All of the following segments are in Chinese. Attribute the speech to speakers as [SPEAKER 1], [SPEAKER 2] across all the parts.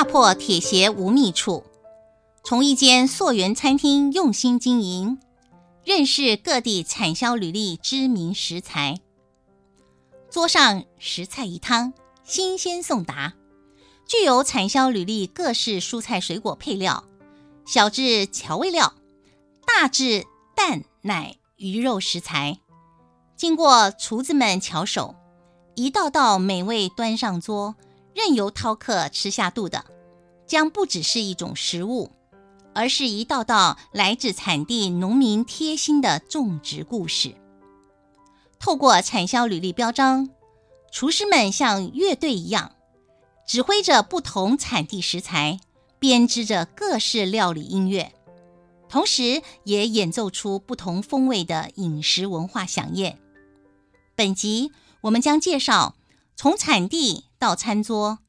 [SPEAKER 1] 踏破铁鞋无觅处，从一间溯源餐厅用心经营，认识各地产销履历知名食材。桌上十菜一汤，新鲜送达，具有产销履历各式蔬菜水果配料，小至调味料，大至蛋奶鱼肉食材，经过厨子们巧手，一道道美味端上桌。任由饕客吃下肚的，将不只是一种食物，而是一道道来自产地农民贴心的种植故事。透过产销履历标章，厨师们像乐队一样，指挥着不同产地食材，编织着各式料理音乐，同时也演奏出不同风味的饮食文化响宴。本集我们将介绍从产地。到餐桌，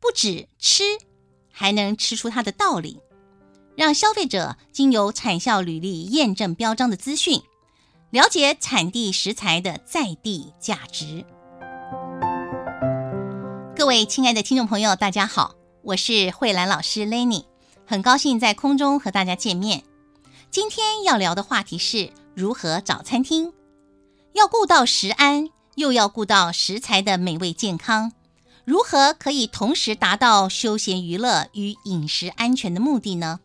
[SPEAKER 1] 不止吃，还能吃出它的道理，让消费者经由产销履历验证标章的资讯，了解产地食材的在地价值。各位亲爱的听众朋友，大家好，我是慧兰老师 Lenny，很高兴在空中和大家见面。今天要聊的话题是如何找餐厅，要顾到食安，又要顾到食材的美味健康。如何可以同时达到休闲娱乐与饮食安全的目的呢？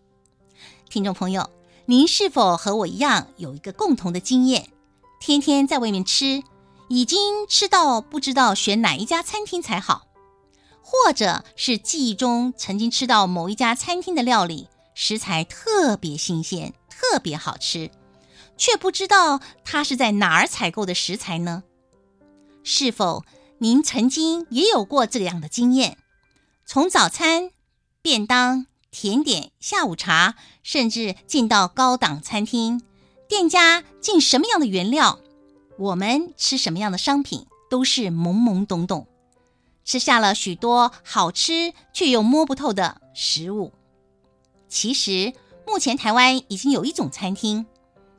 [SPEAKER 1] 听众朋友，您是否和我一样有一个共同的经验？天天在外面吃，已经吃到不知道选哪一家餐厅才好，或者是记忆中曾经吃到某一家餐厅的料理，食材特别新鲜、特别好吃，却不知道它是在哪儿采购的食材呢？是否？您曾经也有过这样的经验，从早餐、便当、甜点、下午茶，甚至进到高档餐厅，店家进什么样的原料，我们吃什么样的商品，都是懵懵懂懂，吃下了许多好吃却又摸不透的食物。其实，目前台湾已经有一种餐厅，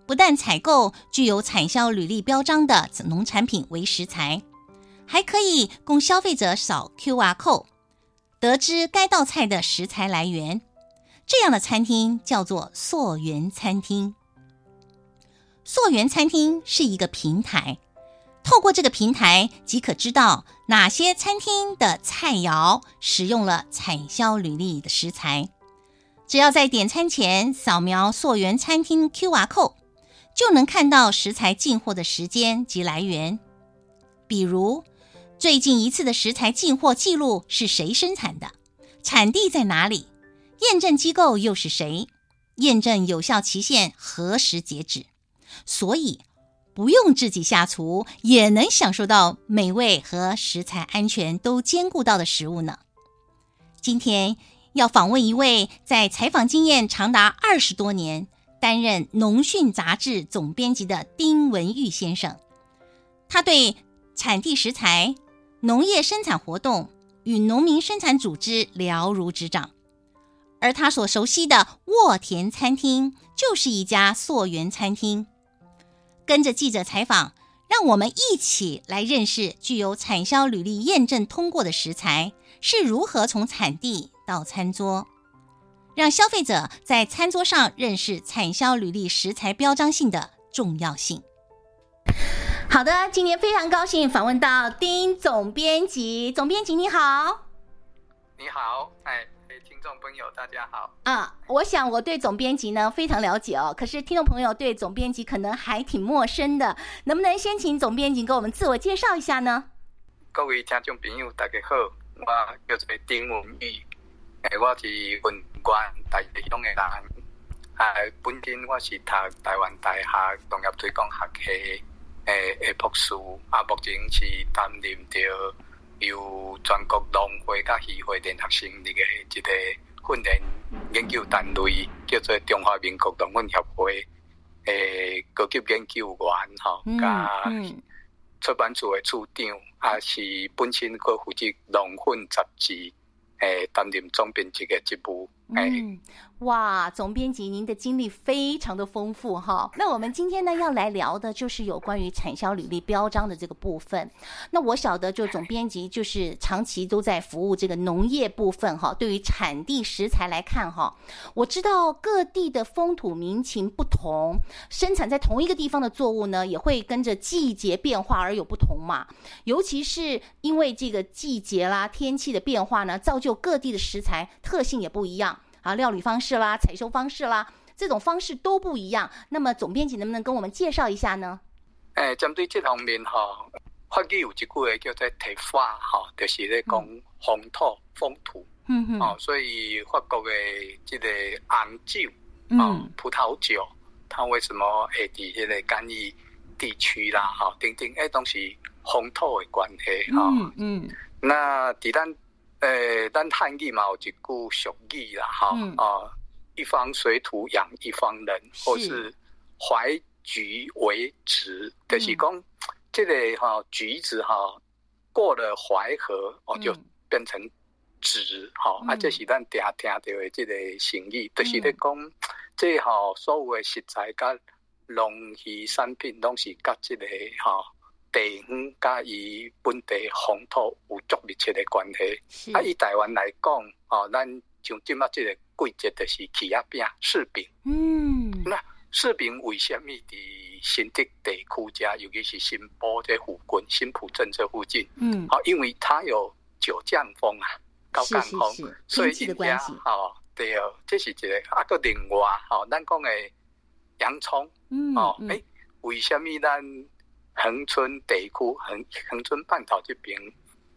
[SPEAKER 1] 不但采购具有产销履历标章的农产品为食材。还可以供消费者扫 QR code，得知该道菜的食材来源。这样的餐厅叫做溯源餐厅。溯源餐厅是一个平台，透过这个平台即可知道哪些餐厅的菜肴使用了产销履历的食材。只要在点餐前扫描溯源餐厅 QR code，就能看到食材进货的时间及来源，比如。最近一次的食材进货记录是谁生产的？产地在哪里？验证机构又是谁？验证有效期限何时截止？所以不用自己下厨，也能享受到美味和食材安全都兼顾到的食物呢。今天要访问一位在采访经验长达二十多年、担任《农讯》杂志总编辑的丁文玉先生，他对产地食材。农业生产活动与农民生产组织了如指掌，而他所熟悉的沃田餐厅就是一家溯源餐厅。跟着记者采访，让我们一起来认识具有产销履历验证通过的食材是如何从产地到餐桌，让消费者在餐桌上认识产销履历食材标章性的重要性。好的，今天非常高兴访问到丁总编辑。总编辑你好，
[SPEAKER 2] 你好，哎，听众朋友大家好。
[SPEAKER 1] 啊，我想我对总编辑呢非常了解哦，可是听众朋友对总编辑可能还挺陌生的，能不能先请总编辑给我们自我介绍一下呢？
[SPEAKER 2] 各位听众朋友大家好，我叫做丁文玉，哎，诶我是文官台北乡诶人，哎，本身我是读台湾大学农业推广学系。诶诶，博士啊，目前是担任着由全国农会甲协会联合成立诶一个训练研究单位，叫做中华民国农训协会诶高级研究员吼，甲、出版处嘅处长，也是本身阁负责农训杂志诶担任总编辑嘅职务，
[SPEAKER 1] 嗯，哇，总编辑，您的经历非常的丰富哈。那我们今天呢要来聊的就是有关于产销履历标章的这个部分。那我晓得，就总编辑就是长期都在服务这个农业部分哈。对于产地食材来看哈，我知道各地的风土民情不同，生产在同一个地方的作物呢，也会跟着季节变化而有不同嘛。尤其是因为这个季节啦、天气的变化呢，造就各地的食材特性也不一样。啊，料理方式啦，采收方式啦，这种方式都不一样。那么总编辑能不能跟我们介绍一下呢？
[SPEAKER 2] 诶，针对这方面哈，法语有一句话叫做“提法”哈，就是咧讲风土风土。嗯嗯。哦，所以法国的这个红酒，嗯，葡萄酒，它为什么会在这个干邑地区啦？哈，等等，诶，都是风土的关系哈。嗯嗯。那在咱。诶、欸，咱汉语嘛有一句俗语啦，哈、嗯，啊，一方水土养一方人，或是怀橘为枳，就是讲这个哈橘子哈过了淮河哦，就变成枳，哈、嗯，啊，这是咱常听到的这个成语，就是咧讲这哈所有的食材甲农渔产品拢是甲这个哈。地方甲伊本地风土有足密切的关系。啊，以台湾来讲，哦，咱像今麦这个季节就是起亚饼、柿饼。嗯，那柿饼为什么伫新竹地区家，尤其是新埔这附近、新埔镇这附近？嗯，好，因为它有九降风啊，高降风，是是是所以人家哦，对哦，这是一个啊个另外哦，咱讲的洋葱，嗯，哦，诶、欸，为什么咱？恒春地区，恒恒春半岛这边，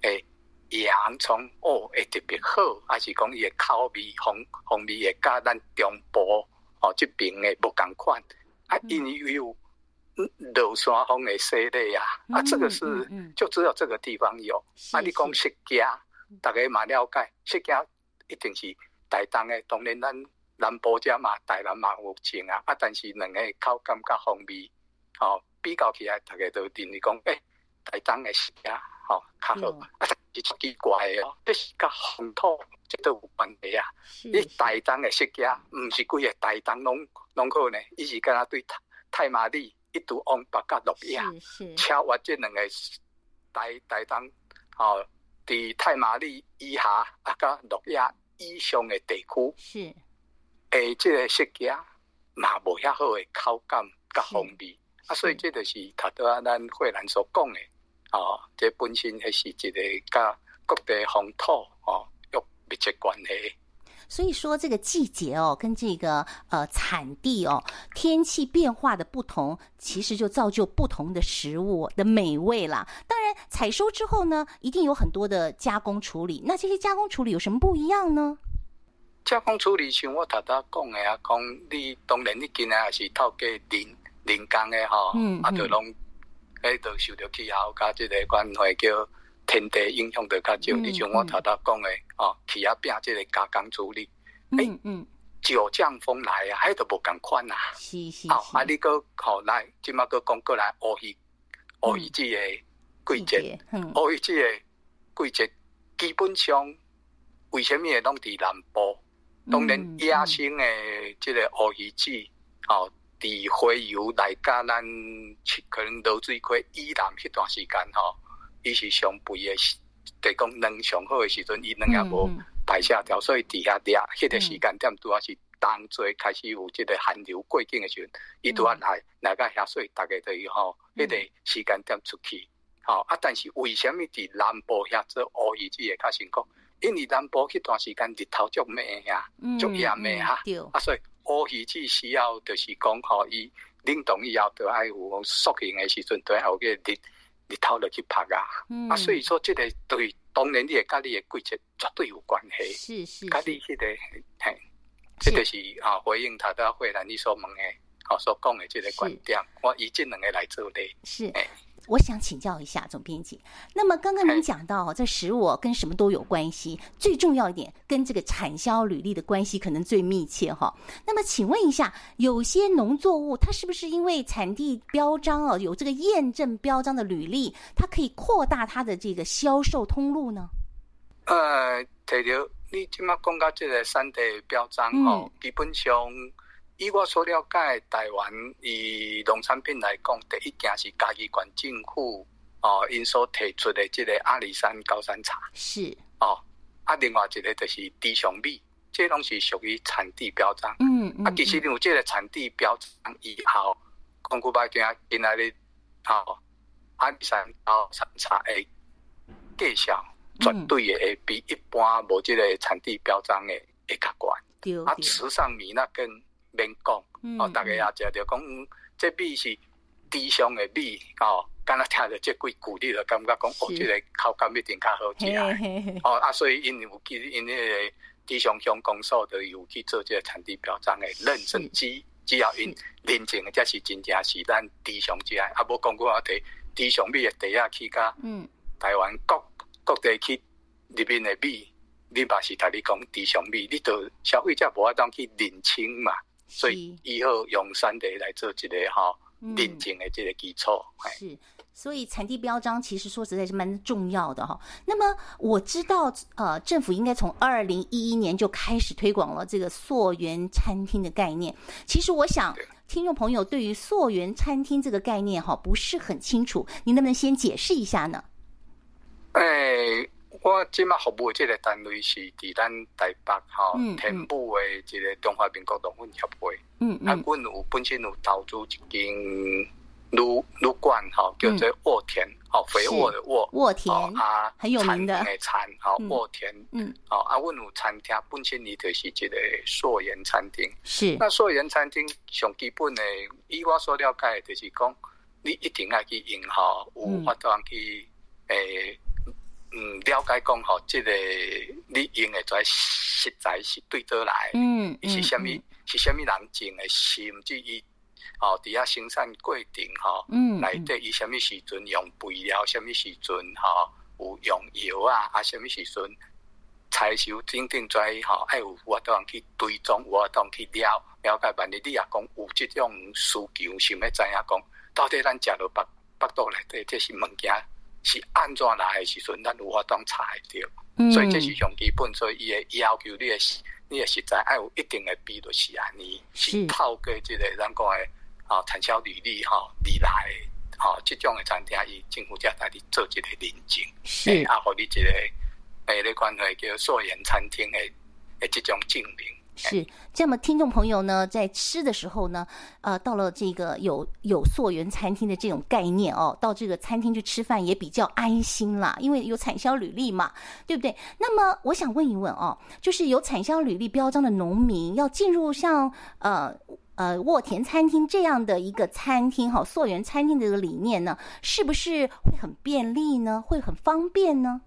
[SPEAKER 2] 诶，洋葱哦，会特别好，还是讲伊诶口味、风风味会甲咱中部哦这边诶无共款，啊，因为有落山风诶洗礼啊，啊，这个是就只有这个地方有。啊，你讲释迦，大家嘛了解，释迦一定是台东诶，当然咱南部遮嘛，台南嘛有种啊，啊，但是两个口感甲风味，哦。比较起来，大家都认为讲，诶、欸，台东的食啊，吼较好，啊，是奇怪的哦，这是甲风土这都有关系啊。你台东的食啊，唔是规个台东拢拢好呢，伊是敢若对太麻里一度往北甲落叶，超越这两个台台东，哦，伫太麻里以下啊，甲落亚以上的地区，是诶，即个食啊，嘛无遐好的口感甲风味。啊，所以这就是他都啊，咱慧兰所讲的哦，这本身还是一个甲各地风土哦有密切关系。
[SPEAKER 1] 所以说，这个季节哦，跟这个呃产地哦，天气变化的不同，其实就造就不同的食物的美味啦。当然，采收之后呢，一定有很多的加工处理。那这些加工处理有什么不一样呢？
[SPEAKER 2] 加工处理像我头头讲的啊，讲你当然你今日还是透过林。人工诶吼，啊，就拢，迄，都受到气候甲即个关系叫天地影响着较少。你、嗯、像我头头讲诶，哦，气压饼即个加工处理，诶，嗯，九降风来啊，迄都无共款啊。是是。好，啊，你搁好来，即马搁讲过来，乌鱼，乌鱼季个季节，乌鱼季个季节，基本上为什么会拢伫南部？当然野生的即个乌鱼季，哦。伫花游来甲咱可能流水溪以南迄段时间吼，伊是上肥的，得讲能上好诶时阵，伊能也无排下掉，所以伫遐掠迄个时间点拄啊是当最开始有即个寒流过境诶时阵，伊拄啊来来甲遐水，大概等于吼，迄个时间点出去，吼啊，但是为什么伫南部遐做乌鱼子会较成功？因为南部迄段时间日头足猛呀，足炎的哈，啊，所以。乌鱼子需要就是讲吼，伊冷冻以后都爱有塑形的时阵，都爱有个日日头落去拍啊。嗯、啊，所以说这个对当然你的家里的季节绝对有关系。是是，家里迄个嘿，这个是啊回应他的回答你所问的，好所讲的这个观点，我以这两个来做的。是。欸
[SPEAKER 1] 我想请教一下总编辑，那么刚刚您讲到这食物跟什么都有关系，最重要一点跟这个产销履历的关系可能最密切哈。那么请问一下，有些农作物它是不是因为产地标章哦，有这个验证标章的履历，它可以扩大它的这个销售通路呢？
[SPEAKER 2] 呃，提到你今麦讲到这个产地标章哦，嗯、基本上以我所了解，台湾以农产品来讲，第一件是嘉义县政府哦，因所提出的这个阿里山高山茶
[SPEAKER 1] 是
[SPEAKER 2] 哦，啊，另外一个就是低雄米，这拢是属于产地标章。嗯，嗯啊，其实你有这个产地标章以后，讲句白点，今仔日哦，阿里山高山茶诶，介绍。绝对会比一般无这个产地标章的会较悬。对对啊，池上米那更免讲，嗯、哦，大家也食着讲，这米是低雄的米，哦，敢若听着这几句，你就感觉讲，是哦，这个口感一定较好食。哦，啊，所以因有去因迄个低雄乡公所都有去做这个产地表彰的认证机，是只要因认证的，才是真正是咱低雄之爱。啊，无讲过我提低雄米的地下去甲，嗯，台湾各。各地去入面的米，你嘛是同你讲低雄米，你都消费者无法当去认清嘛，是所以以后用产地来做一个哈认证的这个基础。
[SPEAKER 1] 嗯、是，所以产地标章其实说实在是蛮重要的哈。那么我知道，呃，政府应该从二零一一年就开始推广了这个溯源餐厅的概念。其实我想，对听众朋友对于溯源餐厅这个概念哈不是很清楚，您能不能先解释一下呢？
[SPEAKER 2] 哎、欸，我即马服务的这个单位是伫咱台北吼，天母诶一个中华民国农运协会。嗯嗯。啊，阮有本身有投资一间旅旅馆吼，叫做沃田，吼肥沃的沃。
[SPEAKER 1] 沃田。
[SPEAKER 2] 啊，
[SPEAKER 1] 很有名的。
[SPEAKER 2] 餐的餐，吼沃田。嗯。哦，啊，阮有餐厅，本身伊就是一个溯源餐厅。是。那溯源餐厅上基本诶，以我所了解，就是讲，你一定要去用吼，有法度去诶。嗯，了解讲吼，即个你用诶遮食材是对倒来，嗯，是虾米，是虾米人种诶，甚至伊吼伫遐生产过程吼，嗯，内底伊虾米时阵用肥料，虾米时阵吼有用药啊，啊，虾米时阵采收等等遮吼，爱有活动去追踪，活动去了了解，万一你也讲有即种需求，想要知影讲，到底咱食落腹腹肚内底即是物件。是安怎来的时阵，咱有法当查会到，嗯、所以这是上基本，所以伊会要求你的你诶实在爱有一定的比率是安尼，是透过这个咱讲的啊产销履历吼而来哈，这种的餐厅伊政府才带你做一个认证，是。啊，互你一个诶，你关系叫素颜餐厅的诶即种证明。
[SPEAKER 1] 是，这么听众朋友呢，在吃的时候呢，呃，到了这个有有溯源餐厅的这种概念哦，到这个餐厅去吃饭也比较安心啦，因为有产销履历嘛，对不对？那么我想问一问哦，就是有产销履历标章的农民要进入像呃呃沃田餐厅这样的一个餐厅哈，溯源餐厅的这个理念呢，是不是会很便利呢？会很方便呢？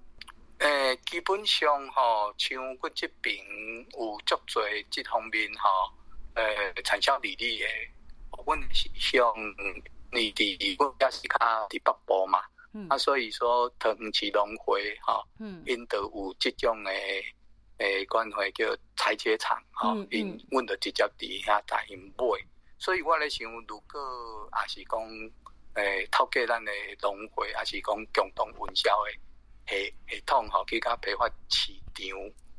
[SPEAKER 2] 诶、欸，基本上吼，像阮这边有足侪这方面吼，诶、呃，产销履历诶，阮是向内地阮也是较伫北部嘛，嗯、啊，所以说桃园市农会吼，嗯，因都有即种诶诶，关怀叫裁切厂吼，因阮就直接伫遐带因买，所以我咧想，如果也是讲诶、欸，透过咱诶农会，也是讲共同分销诶。系系统吼，去甲批发市场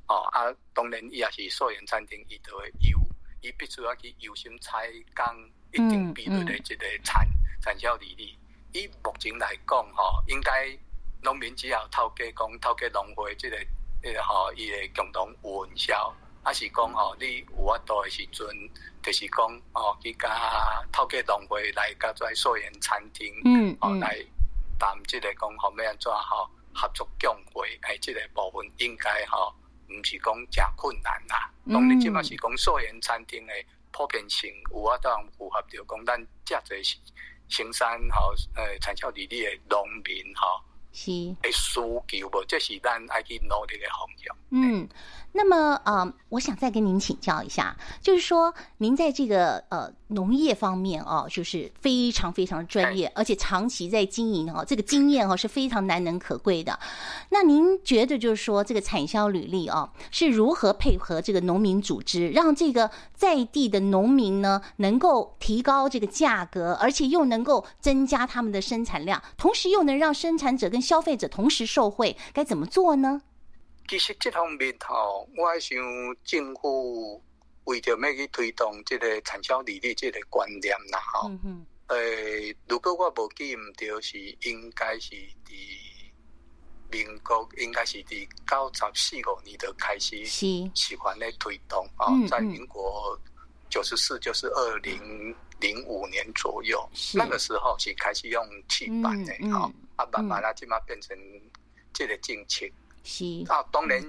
[SPEAKER 2] 哦啊，当然伊也是素源餐厅，伊都会优，伊必须要去优先采工一定比率的这个产产销履历。以目前来讲吼，应该农民只要透过讲透过农会这个个吼，伊会共同运销，还是讲吼，你有法度的时阵，就是讲哦，去甲透过农会来甲遮素颜餐厅，嗯，哦来谈即个讲后面安怎吼。合作降会，诶，即个部分应该吼，毋是讲诚困难啦。当然，即嘛是讲素颜餐厅诶普遍性，有法当符合着讲咱遮侪是生产吼，诶，产销履历诶农民吼，是诶需求无，这是咱爱去努力诶方向。
[SPEAKER 1] 嗯。那么，呃，我想再跟您请教一下，就是说，您在这个呃农业方面哦，就是非常非常专业，而且长期在经营哦，这个经验哦是非常难能可贵的。那您觉得，就是说，这个产销履历哦，是如何配合这个农民组织，让这个在地的农民呢，能够提高这个价格，而且又能够增加他们的生产量，同时又能让生产者跟消费者同时受惠，该怎么做呢？
[SPEAKER 2] 其实这方面吼，我想政府为着要去推动这个产销履历这个观念啦，吼。诶，如果我无记唔对，是应该是伫民国，应该是伫九十四五年就开始喜欢咧推动啊，在民国九十四就是二零零五年左右，是。那个时候是开始用气板的，好、嗯。嗯，啊，慢慢啦，即马变成这个政策。是啊，当然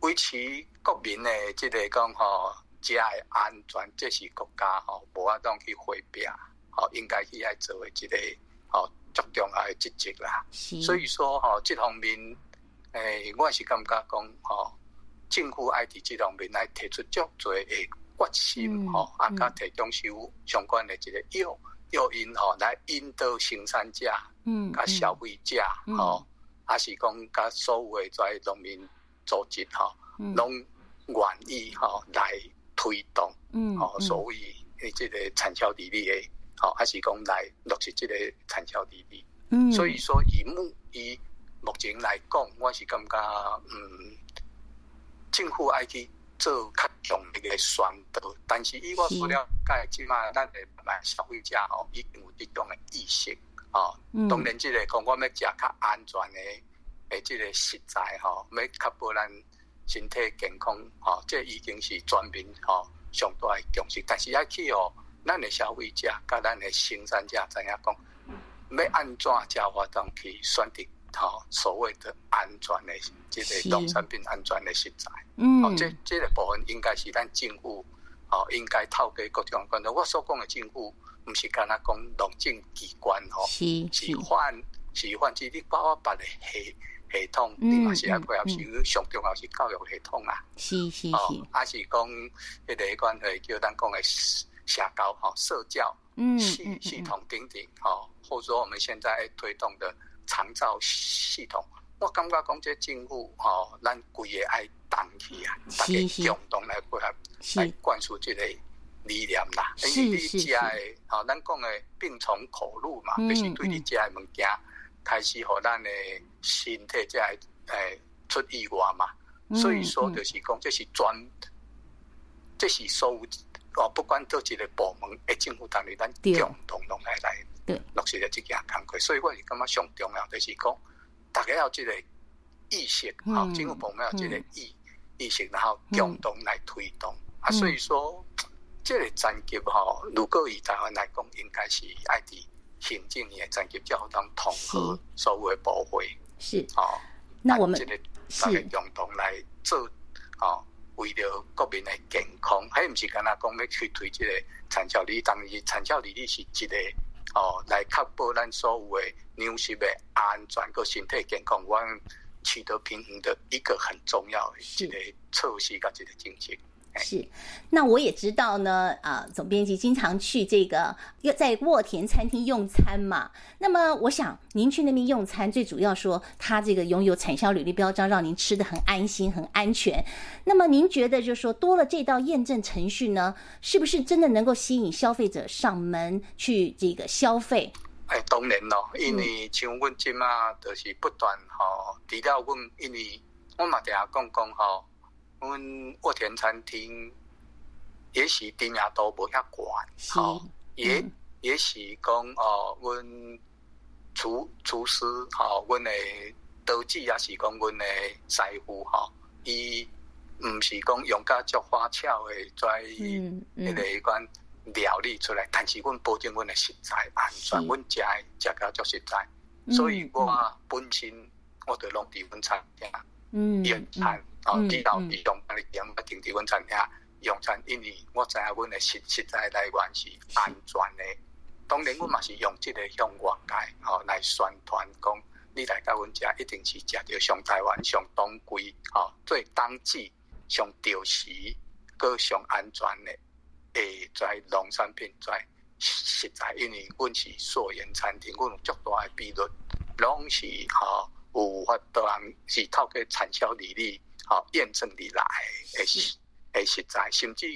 [SPEAKER 2] 维持国民的即个讲吼，食的安全，这是国家吼无法当去回避，吼应该去爱做的这个吼足重要的职责啦。是所以说吼，这方面诶、欸，我是感觉讲吼，政府爱伫这方面来提出足多的决心吼，啊，加提供有相关的这个诱诱因吼，来引导生产者，嗯，甲消费者吼。还是讲，甲所有诶遮农民组织吼，拢愿意吼来推动，嗯，哦，所谓诶即个产销履历诶，吼，还是讲来落实即个产销履历，嗯，所以说以目以目前来讲，我是感觉，嗯，政府爱去做较强烈的宣导，但是以我所了解，即码咱诶买消费者吼，已经有这种诶意识。哦，当然，即个讲我们要食较安全的，诶，即个食材吼，要确保咱身体健康，吼，这已经是全民吼上大的共识。但是要去哦，咱的消费者甲咱的生产者知影讲，要安怎才活动去选择吼所谓的安全的即个农产品安全的食材。嗯，哦，这这个部分应该是咱政府，哦，应该透过各种管道。我所讲的政府。毋是干那讲农政机关吼，是是换是换，即啲包括别的系系统，你嘛是要配合是上重要是教育系统啊，是是是，还是讲迄个关系叫咱讲的社交吼社教系系统等等吼，或者说我们现在推动的长照系统，我感觉讲这政府吼，咱规个爱动起啊，大家共同来配合来灌输这个。理念啦，因为你食诶，吼，咱讲诶，病从口入嘛，必须对你食诶物件开始，互咱诶身体才会诶出意外嘛。所以说，就是讲，这是专，这是所有哦，不管做一个部门诶，政府单位，咱共同拢来来落实了这件工作。所以我是感觉上重要，就是讲，大家要这个意识，吼，政府部门要这个意意识，然后共同来推动啊。所以说。这个战局哈，如果以台湾来讲，应该是爱的行政的战局，叫当统合所有的部会是哦。那我们这个大家共同来做哦，为了国民的健康，还不是干那讲要去推这个产销履，当然产销履历是一个哦，来确保咱所有的粮食的安全个身体健康，我取得平衡的一个很重要的一个措施，甲一个政策。
[SPEAKER 1] 是，那我也知道呢。啊，总编辑经常去这个在沃田餐厅用餐嘛。那么，我想您去那边用餐，最主要说他这个拥有产销履历标章，让您吃的很安心、很安全。那么，您觉得就是说多了这道验证程序呢，是不是真的能够吸引消费者上门去这个消费？
[SPEAKER 2] 哎，当然咯，因为像阮今嘛，就是不断哈，除了阮，因为我嘛定下讲讲哈。阮沃田餐厅也是知名度无遐悬，吼也也是讲哦，阮厨厨师吼，阮的刀子也是讲阮的师傅吼，伊毋是讲用甲足花俏的在迄个一款料理出来，但是阮保证阮的食材安全，阮食的食甲足实在，所以我本身我就拢伫阮餐厅用餐。哦，地道地用帮你点，不停伫阮餐厅用餐，因为我知影阮的实实在来源是安全的。当然，阮嘛是用即个向外界吼来宣传，讲你来到阮遮一定是食着上台湾上当归吼最当季上潮时个上安全的诶，遮农产品在食材，因为阮是溯源餐厅，阮有足大的比率拢是吼有法度人是透过产销履历。好验证你来，诶是诶实在，甚至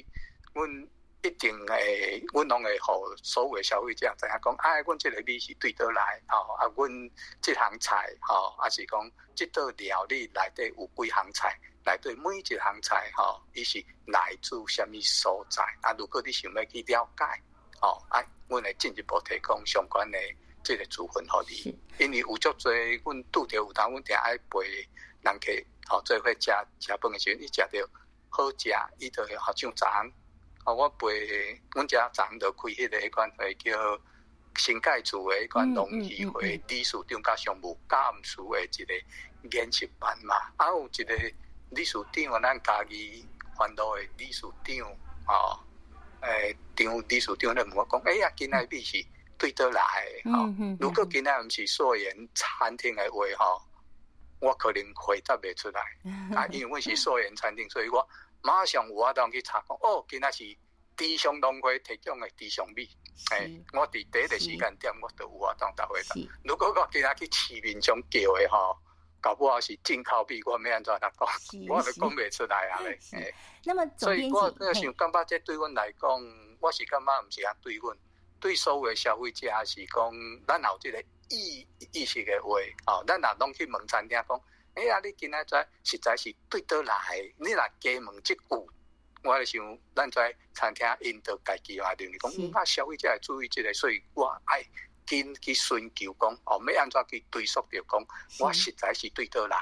[SPEAKER 2] 阮一定会，阮拢会互所有诶消费者知影讲，哎，阮即个米是对倒来，吼，啊，阮即项菜，吼，啊是讲即道料理内底有几项菜，内底每一项菜，吼，伊是来自什么所在？啊，如果你想要去了解，吼，哎，阮会进一步提供相关的这个资讯互你，因为有足侪，阮拄着有当，阮定爱陪人客，吼，做伙食食饭的时阵，伊食着好食，伊就好像昨昏。我陪阮家昨昏就开迄个迄款会叫新界厝诶迄款农议会理事长甲常务干事诶一个研习班嘛，啊有一个理事长，咱家己环岛诶理事长，哦，诶，张理事长咧问我讲，哎呀，今仔日是对倒来的，吼，如果今仔毋是素颜餐厅诶话，吼，我可能回答袂出来，啊，因为阮是素颜餐厅，所以我。马上有法当去查讲，哦，今仔是低雄农会提供的低雄米，诶、欸，我伫第一个时间点，我都有法当答回答。如果我今仔去市面上叫的吼，搞不好是进口币，我没安怎答讲，我都讲袂出来啊咧。诶，
[SPEAKER 1] 那么
[SPEAKER 2] 所以我那想感觉这对阮来讲，我是感觉毋是啊，对阮对所有的消费者是讲，咱有这个意意识的话，哦，咱若拢去问餐厅讲。哎呀，你今仔载实在是对倒来，你若加问即句，我就想咱在餐厅因着家己话定，讲啊消费者要注意即个，所以我爱紧去寻求讲，哦，要安怎去追溯着讲，我实在是对倒来，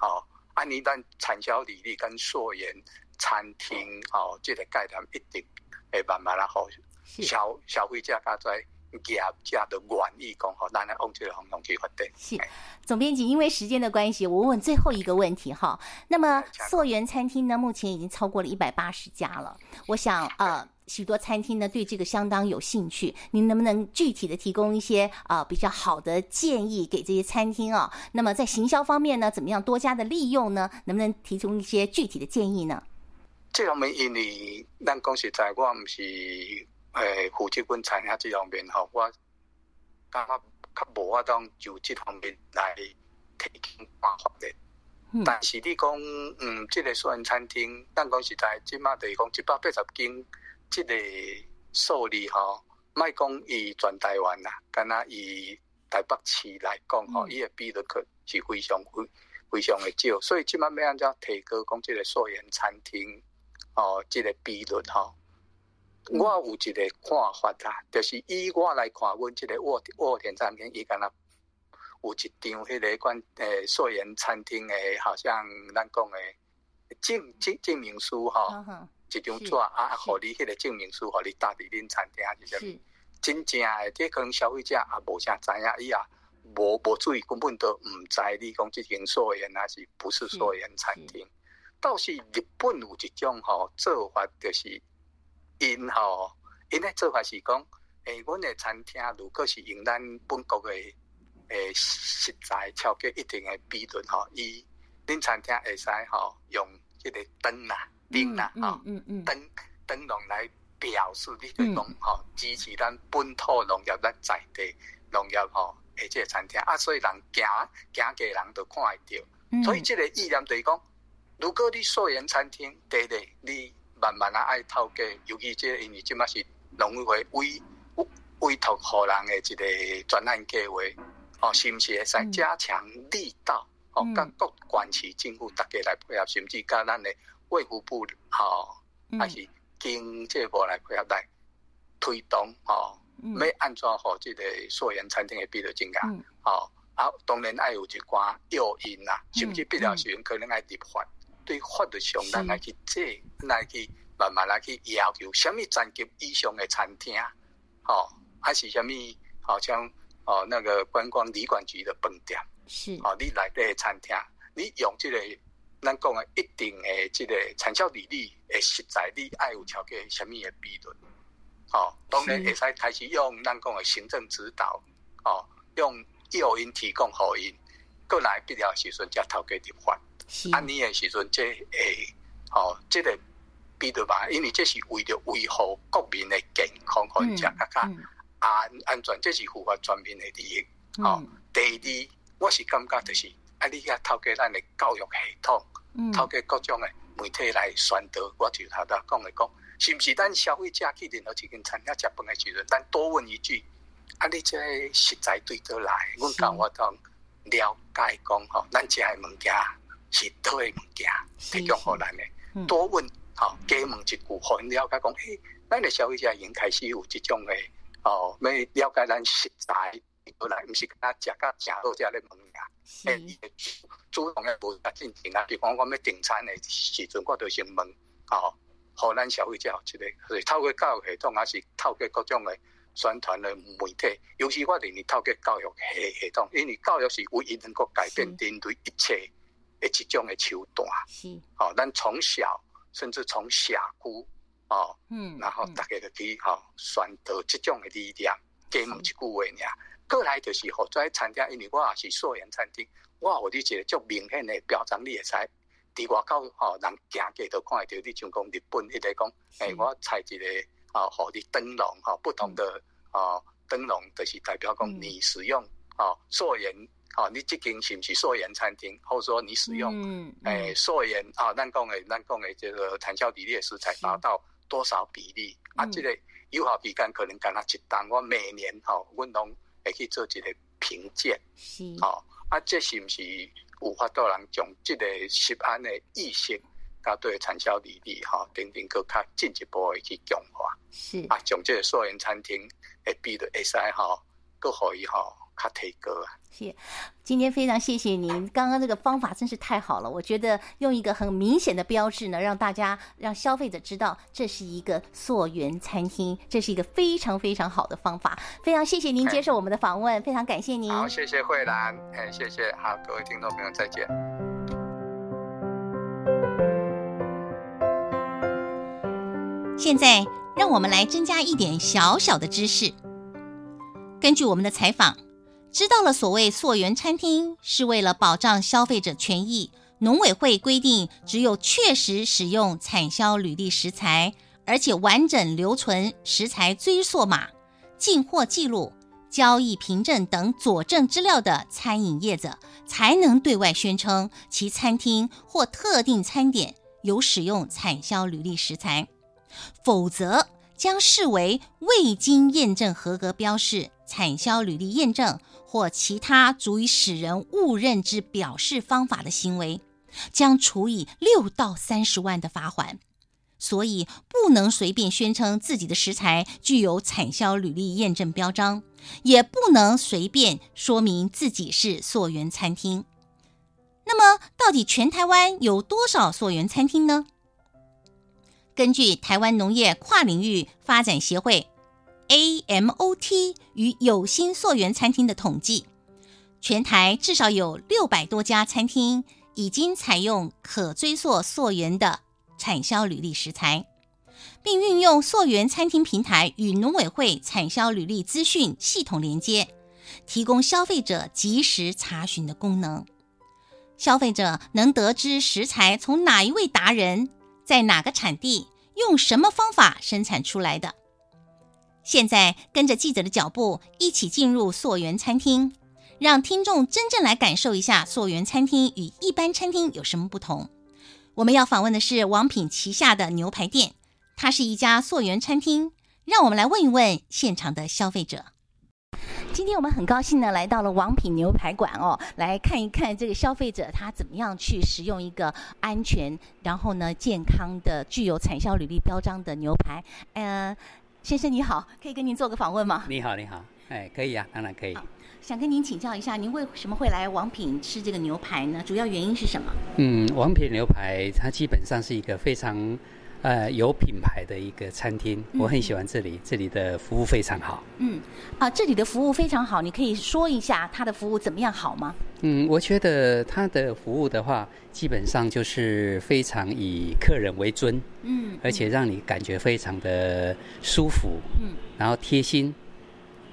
[SPEAKER 2] 哦，安尼咱产销履历跟溯源餐厅，哦，即个概念一定会慢慢啊，好消消费者较在。业家的愿意讲吼，咱来往这个方向去发展。
[SPEAKER 1] 是总编辑，因为时间的关系，我问最后一个问题哈。那么溯源餐厅呢，目前已经超过了一百八十家了。我想 呃，许多餐厅呢对这个相当有兴趣。您能不能具体的提供一些啊、呃、比较好的建议给这些餐厅啊？那么在行销方面呢，怎么样多加的利用呢？能不能提出一些具体的建议呢？
[SPEAKER 2] 这方面因为咱讲实在，我唔是。诶，负责阮餐厅即方面吼，我感觉较无法当就即方面来提供办法的。嗯、但是你讲，嗯，即个素颜餐厅，咱讲实在，即马就是讲一百八十间，即个数字吼，卖讲伊全台湾啦，敢若伊台北市来讲吼，伊诶比率可是非常非非常诶少，所以即马要安怎提高讲即个素颜餐厅，哦，即个比率吼。我有一个看法啦，就是以我来看，阮即个沃沃田餐厅，伊敢若有一张迄个关诶素颜餐厅诶，好像咱讲诶证证证明书吼，哦、一张纸啊，互你迄个证明书，互你搭伫恁餐厅是啥物？真正诶，即可能消费者也无啥知影，伊也无无注意，根本都毋知你讲即间素颜还是不是素颜餐厅。倒是日本有一种吼做法，就是。因吼，因咧做法是讲，诶，阮诶餐厅如果是用咱本国诶诶食材，超过一定诶比率吼，伊恁餐厅会使吼用迄个灯啦、灯啦，吼，灯灯笼来表示你对讲吼支持咱本土农业咱在地农业吼，诶，即个餐厅。啊，所以人行行过人都看会到，所以即个意念就是讲，如果你素颜餐厅，对对，你。慢慢啊，爱透过，尤其这个因为即马是农委会委委托互人的一个专案计划，哦，是毋是会使加强力道？哦，甲各县市政府大家来配合，甚至甲咱的卫福部，吼，还是经济部来配合来推动，吼，要安怎互即个素颜餐厅的比率增加？哦，啊，当然爱有一寡诱因啦，甚至必要时阵可能爱立法。对法律上，咱来去这，来去慢慢来去要求，什么层级以上的餐厅，哦，还是什么，好像哦那个观光旅馆局的饭店，是。哦，你来这餐厅，你用这个咱讲的一定的这个产销比例的实在，你爱有超过什么的比率，哦，当然会使开始用咱讲的行政指导，哦，用诱因提供好因，过来必要时阵才透过立法。安尼诶时阵，这诶，哦，这个比对吧？因为这是为了维护国民的健康和食较较安安全，这是符合全民的利益。哦，第二，我是感觉就是，啊，你遐透过咱的教育系统，透过各种的媒体来宣导。我就头头讲诶讲，是毋是？咱消费者去任何一间餐厅食饭诶时阵，咱多问一句：啊，你这食材对倒来？阮讲我当了解讲吼，咱食诶物件是倒的物件，提供互咱诶。多问吼，加问一句，互因了解讲，诶，咱诶消费者已经开始有即种诶哦，要了解咱食材过来，毋是讲食甲食好食的物件。诶，主动的步骤进行啊，比方我要订餐诶时阵，我都先问哦。互咱消费者有一个，是透过教育系统，还是透过各种的宣传的媒体，尤其我认为透过教育系系统，因为教育是唯一能够改变人类一切的一种诶手段。是，哦，咱从小甚至从社区，哦，嗯，然后大家就去吼宣导这种的理念，加问一句话尔。过来就是好在餐厅，因为我也是素颜餐厅，我有你一个足明显的表彰，你会使。伫外口吼，人行过都看会到，你像讲日本，迄个讲，诶，我采一个哦，互你灯笼吼，不同的哦灯笼，就是代表讲你使用哦素颜，啊，你即间是毋是素颜餐厅，或者说你使用诶素颜啊，咱讲诶，咱讲诶，这个产销比例的食材达到多少比例？啊，这个有效比干可能干那一档，我每年吼，阮拢会去做一个评鉴，是，哦，啊，这是毋是？有法度人将即个食安的意识，甲对产销履历哈，等等搁较进一步的去强化。是啊，从这个素颜餐厅诶，比的会使哈，搁可以哈，较提高啊。
[SPEAKER 1] 谢，今天非常谢谢您，刚刚这个方法真是太好了。我觉得用一个很明显的标志呢，让大家让消费者知道这是一个溯源餐厅，这是一个非常非常好的方法。非常谢谢您接受我们的访问，非常感谢您。
[SPEAKER 2] 好，谢谢慧兰，哎，谢谢，好，各位听众朋友再见。
[SPEAKER 1] 现在让我们来增加一点小小的知识。根据我们的采访。知道了，所谓溯源餐厅是为了保障消费者权益。农委会规定，只有确实使用产销履历食材，而且完整留存食材追溯码、进货记录、交易凭证等佐证资料的餐饮业者，才能对外宣称其餐厅或特定餐点有使用产销履历食材，否则将视为未经验证合格标示产销履历验证。或其他足以使人误认之表示方法的行为，将处以六到三十万的罚锾。所以不能随便宣称自己的食材具有产销履历验证标章，也不能随便说明自己是溯源餐厅。那么，到底全台湾有多少溯源餐厅呢？根据台湾农业跨领域发展协会。AMOT 与有心溯源餐厅的统计，全台至少有六百多家餐厅已经采用可追溯溯源的产销履历食材，并运用溯源餐厅平台与农委会产销履历资讯系统连接，提供消费者即时查询的功能。消费者能得知食材从哪一位达人，在哪个产地，用什么方法生产出来的。现在跟着记者的脚步，一起进入溯源餐厅，让听众真正来感受一下溯源餐厅与一般餐厅有什么不同。我们要访问的是王品旗下的牛排店，它是一家溯源餐厅。让我们来问一问现场的消费者。今天我们很高兴呢，来到了王品牛排馆哦，来看一看这个消费者他怎么样去食用一个安全，然后呢健康的、具有产销履历标章的牛排。呃。先生你好，可以跟您做个访问吗？
[SPEAKER 3] 你好，你好，哎，可以呀、啊，当然可以。
[SPEAKER 1] 想跟您请教一下，您为什么会来王品吃这个牛排呢？主要原因是什么？
[SPEAKER 3] 嗯，王品牛排它基本上是一个非常呃有品牌的一个餐厅，嗯、我很喜欢这里，这里的服务非常好。
[SPEAKER 1] 嗯，啊，这里的服务非常好，你可以说一下它的服务怎么样好吗？
[SPEAKER 3] 嗯，我觉得它的服务的话，基本上就是非常以客人为尊。嗯。而且让你感觉非常的舒服，嗯，然后贴心，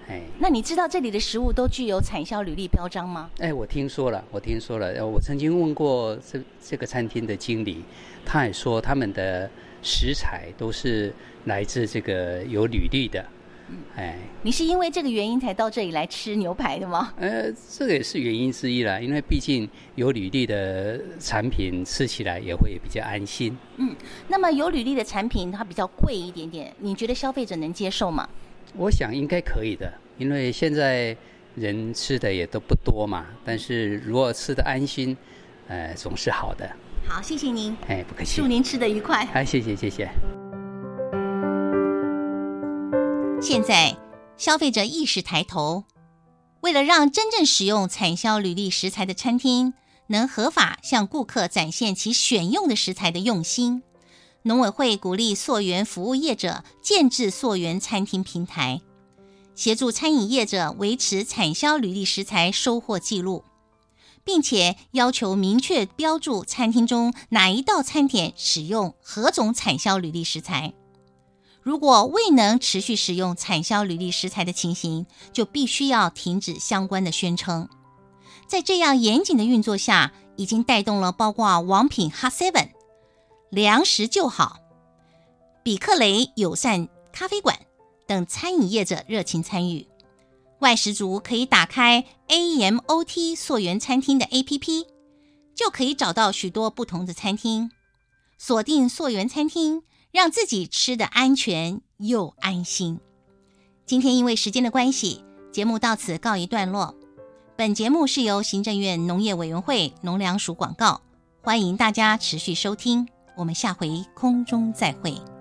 [SPEAKER 3] 哎，那你知道这里的食物都具有产销履历标章吗？哎，我听说了，我听说了，我曾经问过这这个餐厅的经理，他也说他们的食材都是来自这个有履历的，哎，
[SPEAKER 1] 你是因为这个原因才到这里来吃牛排的吗？
[SPEAKER 3] 呃，这个也是原因之一啦，因为毕竟有履历的产品吃起来也会比较安心。
[SPEAKER 1] 嗯，那么有履历的产品它比较贵一点点，你觉得消费者能接受吗？
[SPEAKER 3] 我想应该可以的，因为现在人吃的也都不多嘛。但是如果吃的安心，呃，总是好的。
[SPEAKER 1] 好，谢谢您。
[SPEAKER 3] 哎，不客气。
[SPEAKER 1] 祝您吃的愉快。
[SPEAKER 3] 哎，谢谢谢谢。
[SPEAKER 1] 现在消费者意识抬头，为了让真正使用产销履历食材的餐厅能合法向顾客展现其选用的食材的用心，农委会鼓励溯源服务业者建制溯源餐厅平台，协助餐饮业者维持产销履历食材收货记录。并且要求明确标注餐厅中哪一道餐点使用何种产销履历食材。如果未能持续使用产销履历食材的情形，就必须要停止相关的宣称。在这样严谨的运作下，已经带动了包括王品哈 Seven、粮食就好、比克雷友善咖啡馆等餐饮业者热情参与。外食族可以打开 AMOT 溯源餐厅的 APP，就可以找到许多不同的餐厅，锁定溯源餐厅，让自己吃得安全又安心。今天因为时间的关系，节目到此告一段落。本节目是由行政院农业委员会农粮署广告，欢迎大家持续收听。我们下回空中再会。